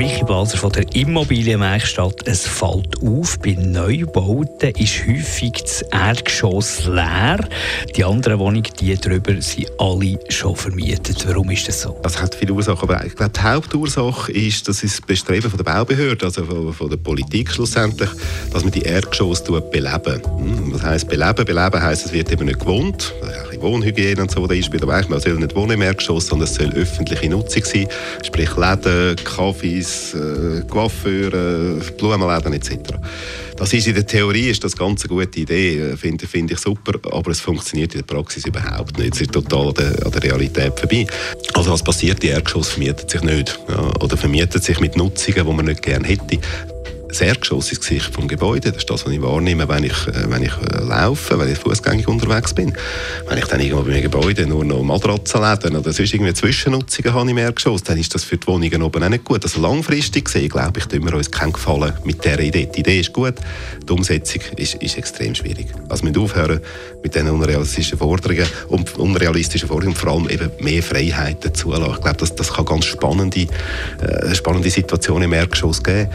Michi Balser von der Immobilienwerkstatt. Es fällt auf, bei Neubauten ist häufig das Erdgeschoss leer. Die anderen Wohnungen, die drüber, sind alle schon vermietet. Warum ist das so? Das hat viele Ursachen, aber ich glaube, die Hauptursache ist, das ist das Bestreben von der Baubehörde, also von, von der Politik schlussendlich, dass man die Erdgeschosse beleben. Hm, was heisst beleben? Beleben heisst, es wird eben nicht gewohnt. Wohnhygiene und so, da ist bei der Man soll nicht wohnen im Erdgeschoss, sondern es soll öffentliche Nutzung sein, sprich Läden, Kaffees, äh, Blumenläden etc. Das ist in der Theorie ist das ganz eine gute Idee, äh, finde find ich super, aber es funktioniert in der Praxis überhaupt nicht. Es ist total an der, an der Realität vorbei. Also was passiert, die Erdgeschosse vermieten sich nicht ja, oder vermieten sich mit Nutzungen, die man nicht gerne hätte ist das Gesicht vom Gebäude. Das ist das, was ich wahrnehme, wenn ich, äh, wenn ich äh, laufe, wenn ich fußgängig unterwegs bin. Wenn ich dann irgendwo bei einem Gebäude nur noch Matratzenläden oder sonst irgendwie Zwischennutzungen habe im Erdgeschoss, dann ist das für die Wohnungen oben auch nicht gut. Also langfristig gesehen, glaube ich, tun wir uns keinen Gefallen mit dieser Idee. Die Idee ist gut, die Umsetzung ist, ist extrem schwierig. Also wir müssen aufhören mit diesen unrealistischen Forderungen und unrealistischen Forderungen, vor allem eben mehr Freiheiten zulassen. Ich glaube, das, das kann ganz spannende, äh, spannende Situationen im Erdgeschoss geben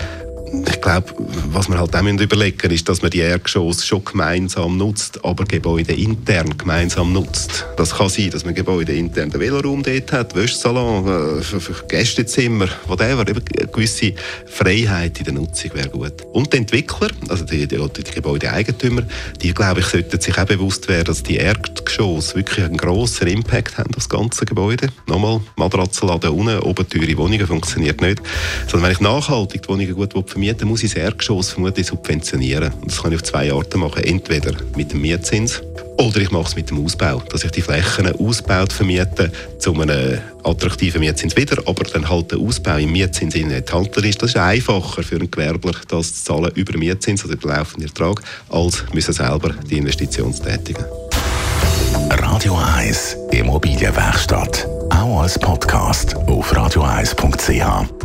ich glaube, was man halt auch überlegen ist, dass man die Erdgeschosse schon gemeinsam nutzt, aber Gebäude intern gemeinsam nutzt. Das kann sein, dass man Gebäude intern den Veloraum dort hat, Wäschsalon, äh, Gästezimmer, whatever. Eine gewisse Freiheit in der Nutzung wäre gut. Und die Entwickler, also die, die, die Gebäudeeigentümer, die, glaube ich, sollten sich auch bewusst werden, dass die Erdgeschosse wirklich einen grossen Impact haben, das ganze Gebäude. Nochmal, Matratzenladen unten, oben teure Wohnungen, funktioniert nicht. Sondern wenn ich nachhaltig die Wohnungen gut vermieten muss ich das Erdgeschoss vermutlich subventionieren. Und das kann ich auf zwei Arten machen. Entweder mit dem Mietzins oder ich mache es mit dem Ausbau, dass ich die Flächen ausbaut vermiete zu einem attraktiven Mietzins wieder, aber dann halt der Ausbau im Mietzins enthalten ist. Das ist einfacher für einen Gewerbler, das zu zahlen über Mietzins oder den laufenden Ertrag, als müssen selber die Investition tätigen. Radio 1 Immobilienwerkstatt. Auch als Podcast auf radio1.ch.